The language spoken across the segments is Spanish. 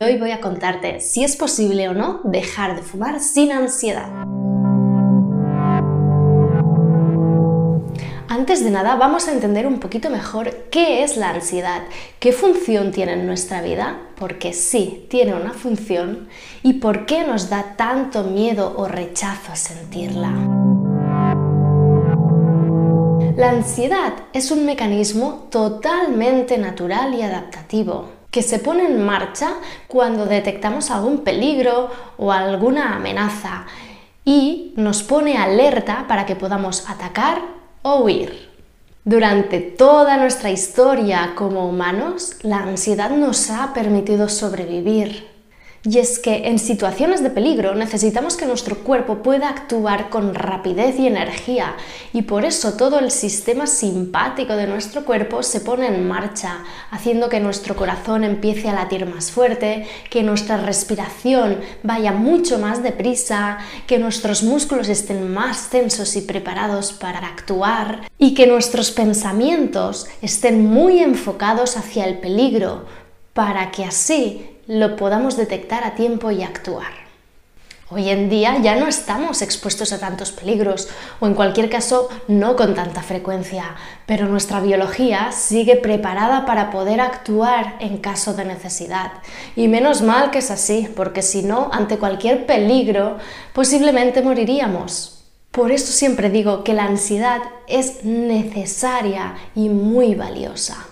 Hoy voy a contarte si es posible o no dejar de fumar sin ansiedad. Antes de nada, vamos a entender un poquito mejor qué es la ansiedad, qué función tiene en nuestra vida, porque sí, tiene una función, y por qué nos da tanto miedo o rechazo sentirla. La ansiedad es un mecanismo totalmente natural y adaptativo que se pone en marcha cuando detectamos algún peligro o alguna amenaza y nos pone alerta para que podamos atacar o huir. Durante toda nuestra historia como humanos, la ansiedad nos ha permitido sobrevivir, y es que en situaciones de peligro necesitamos que nuestro cuerpo pueda actuar con rapidez y energía. Y por eso todo el sistema simpático de nuestro cuerpo se pone en marcha, haciendo que nuestro corazón empiece a latir más fuerte, que nuestra respiración vaya mucho más deprisa, que nuestros músculos estén más tensos y preparados para actuar y que nuestros pensamientos estén muy enfocados hacia el peligro para que así lo podamos detectar a tiempo y actuar. Hoy en día ya no estamos expuestos a tantos peligros, o en cualquier caso no con tanta frecuencia, pero nuestra biología sigue preparada para poder actuar en caso de necesidad. Y menos mal que es así, porque si no, ante cualquier peligro, posiblemente moriríamos. Por eso siempre digo que la ansiedad es necesaria y muy valiosa.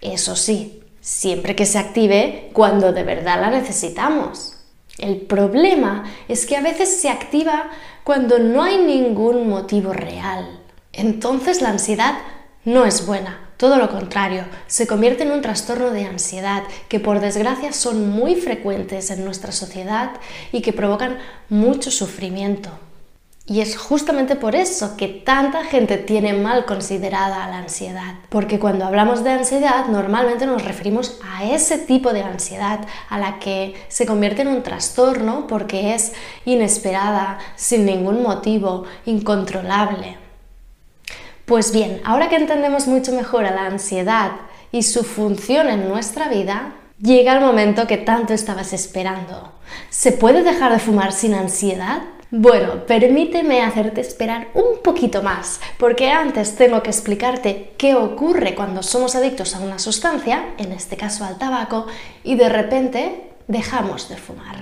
Eso sí, siempre que se active cuando de verdad la necesitamos. El problema es que a veces se activa cuando no hay ningún motivo real. Entonces la ansiedad no es buena, todo lo contrario, se convierte en un trastorno de ansiedad que por desgracia son muy frecuentes en nuestra sociedad y que provocan mucho sufrimiento. Y es justamente por eso que tanta gente tiene mal considerada la ansiedad, porque cuando hablamos de ansiedad normalmente nos referimos a ese tipo de ansiedad, a la que se convierte en un trastorno porque es inesperada, sin ningún motivo, incontrolable. Pues bien, ahora que entendemos mucho mejor a la ansiedad y su función en nuestra vida, llega el momento que tanto estabas esperando. ¿Se puede dejar de fumar sin ansiedad? Bueno, permíteme hacerte esperar un poquito más, porque antes tengo que explicarte qué ocurre cuando somos adictos a una sustancia, en este caso al tabaco, y de repente dejamos de fumar.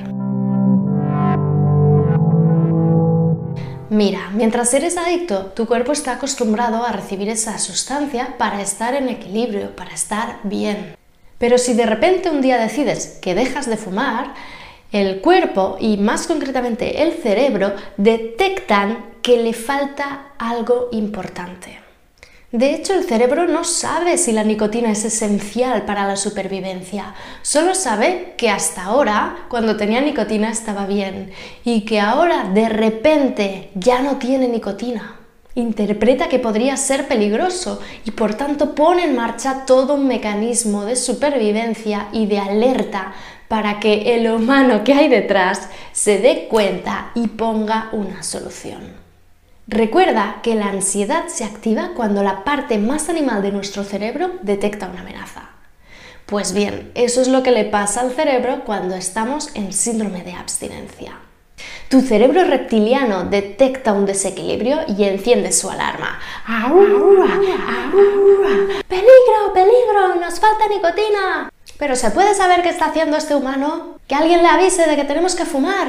Mira, mientras eres adicto, tu cuerpo está acostumbrado a recibir esa sustancia para estar en equilibrio, para estar bien. Pero si de repente un día decides que dejas de fumar, el cuerpo y más concretamente el cerebro detectan que le falta algo importante. De hecho, el cerebro no sabe si la nicotina es esencial para la supervivencia, solo sabe que hasta ahora, cuando tenía nicotina, estaba bien y que ahora de repente ya no tiene nicotina. Interpreta que podría ser peligroso y por tanto pone en marcha todo un mecanismo de supervivencia y de alerta para que el humano que hay detrás se dé cuenta y ponga una solución. Recuerda que la ansiedad se activa cuando la parte más animal de nuestro cerebro detecta una amenaza. Pues bien, eso es lo que le pasa al cerebro cuando estamos en síndrome de abstinencia. Tu cerebro reptiliano detecta un desequilibrio y enciende su alarma. ¡Peligro, peligro! ¡Nos falta nicotina! Pero ¿se puede saber qué está haciendo este humano? Que alguien le avise de que tenemos que fumar.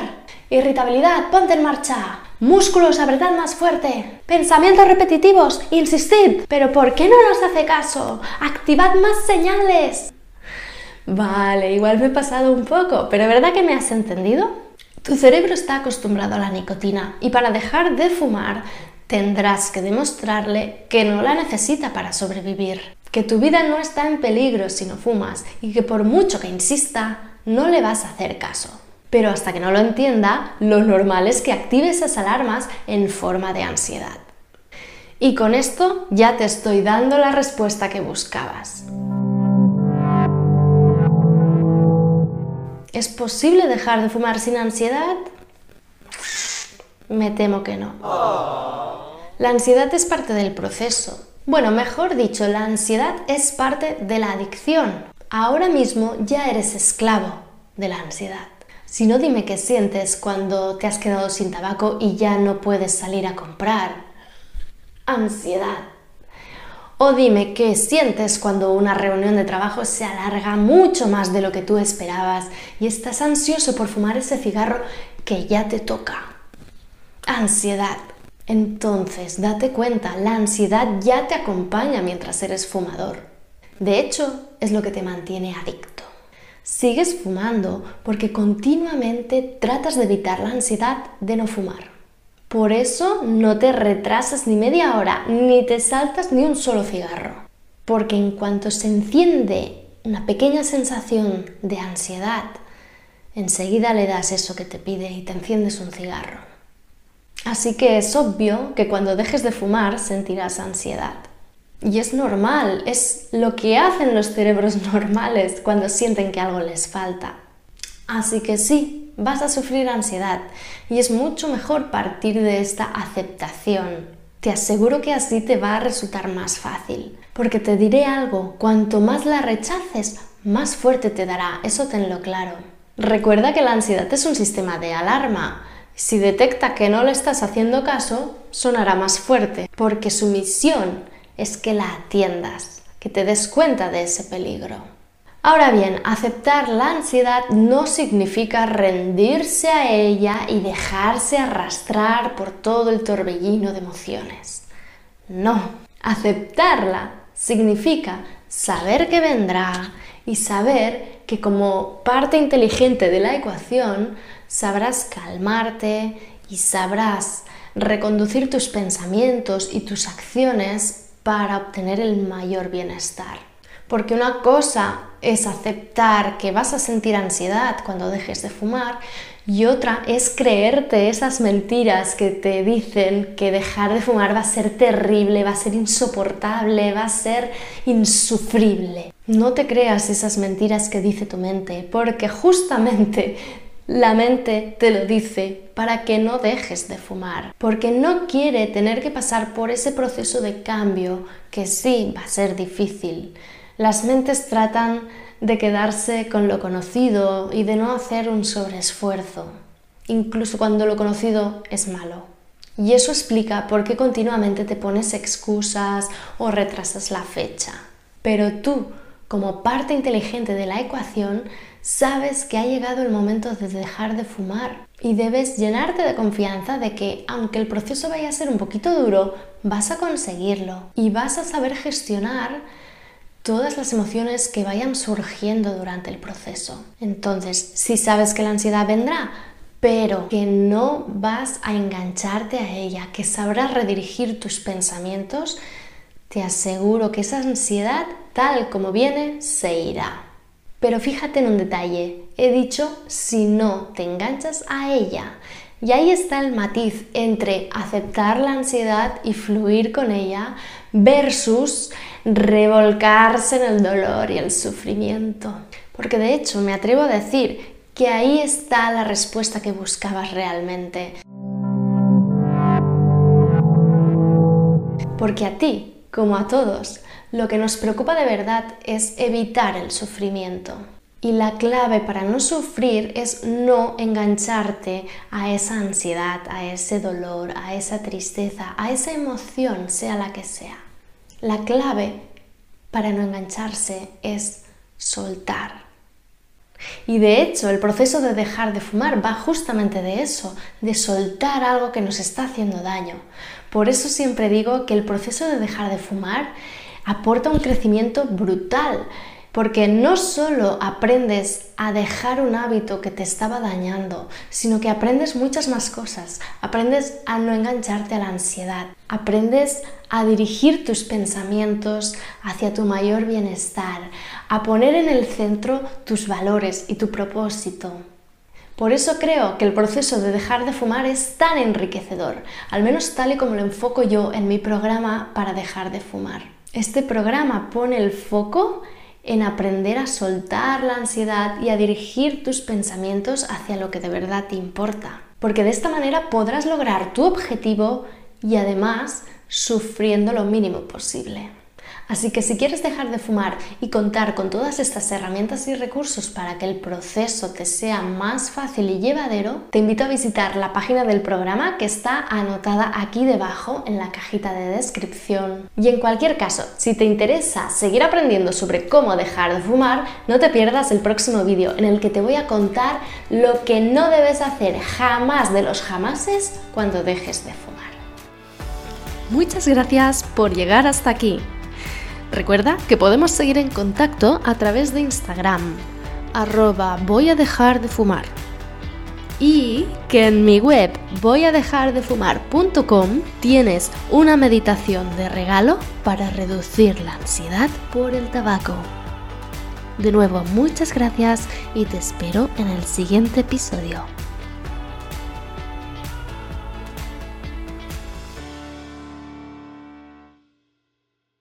Irritabilidad, ponte en marcha. Músculos, apretad más fuerte. Pensamientos repetitivos, insistid. Pero ¿por qué no nos hace caso? Activad más señales. Vale, igual me he pasado un poco, pero ¿verdad que me has entendido? Tu cerebro está acostumbrado a la nicotina y para dejar de fumar tendrás que demostrarle que no la necesita para sobrevivir que tu vida no está en peligro si no fumas y que por mucho que insista, no le vas a hacer caso. Pero hasta que no lo entienda, lo normal es que active esas alarmas en forma de ansiedad. Y con esto ya te estoy dando la respuesta que buscabas. ¿Es posible dejar de fumar sin ansiedad? Me temo que no. La ansiedad es parte del proceso. Bueno, mejor dicho, la ansiedad es parte de la adicción. Ahora mismo ya eres esclavo de la ansiedad. Si no, dime qué sientes cuando te has quedado sin tabaco y ya no puedes salir a comprar. Ansiedad. O dime qué sientes cuando una reunión de trabajo se alarga mucho más de lo que tú esperabas y estás ansioso por fumar ese cigarro que ya te toca. Ansiedad. Entonces, date cuenta, la ansiedad ya te acompaña mientras eres fumador. De hecho, es lo que te mantiene adicto. Sigues fumando porque continuamente tratas de evitar la ansiedad de no fumar. Por eso no te retrasas ni media hora, ni te saltas ni un solo cigarro. Porque en cuanto se enciende una pequeña sensación de ansiedad, enseguida le das eso que te pide y te enciendes un cigarro. Así que es obvio que cuando dejes de fumar sentirás ansiedad. Y es normal, es lo que hacen los cerebros normales cuando sienten que algo les falta. Así que sí, vas a sufrir ansiedad y es mucho mejor partir de esta aceptación. Te aseguro que así te va a resultar más fácil. Porque te diré algo, cuanto más la rechaces, más fuerte te dará, eso tenlo claro. Recuerda que la ansiedad es un sistema de alarma si detecta que no le estás haciendo caso, sonará más fuerte, porque su misión es que la atiendas, que te des cuenta de ese peligro. Ahora bien, aceptar la ansiedad no significa rendirse a ella y dejarse arrastrar por todo el torbellino de emociones. No, aceptarla significa saber que vendrá y saber que como parte inteligente de la ecuación sabrás calmarte y sabrás reconducir tus pensamientos y tus acciones para obtener el mayor bienestar. Porque una cosa es aceptar que vas a sentir ansiedad cuando dejes de fumar y otra es creerte esas mentiras que te dicen que dejar de fumar va a ser terrible, va a ser insoportable, va a ser insufrible. No te creas esas mentiras que dice tu mente, porque justamente la mente te lo dice para que no dejes de fumar, porque no quiere tener que pasar por ese proceso de cambio que sí va a ser difícil. Las mentes tratan de quedarse con lo conocido y de no hacer un sobreesfuerzo, incluso cuando lo conocido es malo. Y eso explica por qué continuamente te pones excusas o retrasas la fecha. Pero tú, como parte inteligente de la ecuación, sabes que ha llegado el momento de dejar de fumar y debes llenarte de confianza de que aunque el proceso vaya a ser un poquito duro, vas a conseguirlo y vas a saber gestionar todas las emociones que vayan surgiendo durante el proceso. Entonces, si sabes que la ansiedad vendrá, pero que no vas a engancharte a ella, que sabrás redirigir tus pensamientos, te aseguro que esa ansiedad, tal como viene, se irá. Pero fíjate en un detalle, he dicho si no te enganchas a ella. Y ahí está el matiz entre aceptar la ansiedad y fluir con ella versus revolcarse en el dolor y el sufrimiento. Porque de hecho me atrevo a decir que ahí está la respuesta que buscabas realmente. Porque a ti, como a todos, lo que nos preocupa de verdad es evitar el sufrimiento. Y la clave para no sufrir es no engancharte a esa ansiedad, a ese dolor, a esa tristeza, a esa emoción, sea la que sea. La clave para no engancharse es soltar. Y de hecho, el proceso de dejar de fumar va justamente de eso, de soltar algo que nos está haciendo daño. Por eso siempre digo que el proceso de dejar de fumar aporta un crecimiento brutal porque no solo aprendes a dejar un hábito que te estaba dañando, sino que aprendes muchas más cosas. Aprendes a no engancharte a la ansiedad, aprendes a dirigir tus pensamientos hacia tu mayor bienestar, a poner en el centro tus valores y tu propósito. Por eso creo que el proceso de dejar de fumar es tan enriquecedor, al menos tal y como lo enfoco yo en mi programa para dejar de fumar. Este programa pone el foco en aprender a soltar la ansiedad y a dirigir tus pensamientos hacia lo que de verdad te importa. Porque de esta manera podrás lograr tu objetivo y además sufriendo lo mínimo posible. Así que si quieres dejar de fumar y contar con todas estas herramientas y recursos para que el proceso te sea más fácil y llevadero, te invito a visitar la página del programa que está anotada aquí debajo en la cajita de descripción. Y en cualquier caso, si te interesa seguir aprendiendo sobre cómo dejar de fumar, no te pierdas el próximo vídeo en el que te voy a contar lo que no debes hacer jamás de los jamases cuando dejes de fumar. Muchas gracias por llegar hasta aquí. Recuerda que podemos seguir en contacto a través de Instagram, arroba voy a dejar de fumar. Y que en mi web voyadejardefumar.com tienes una meditación de regalo para reducir la ansiedad por el tabaco. De nuevo, muchas gracias y te espero en el siguiente episodio.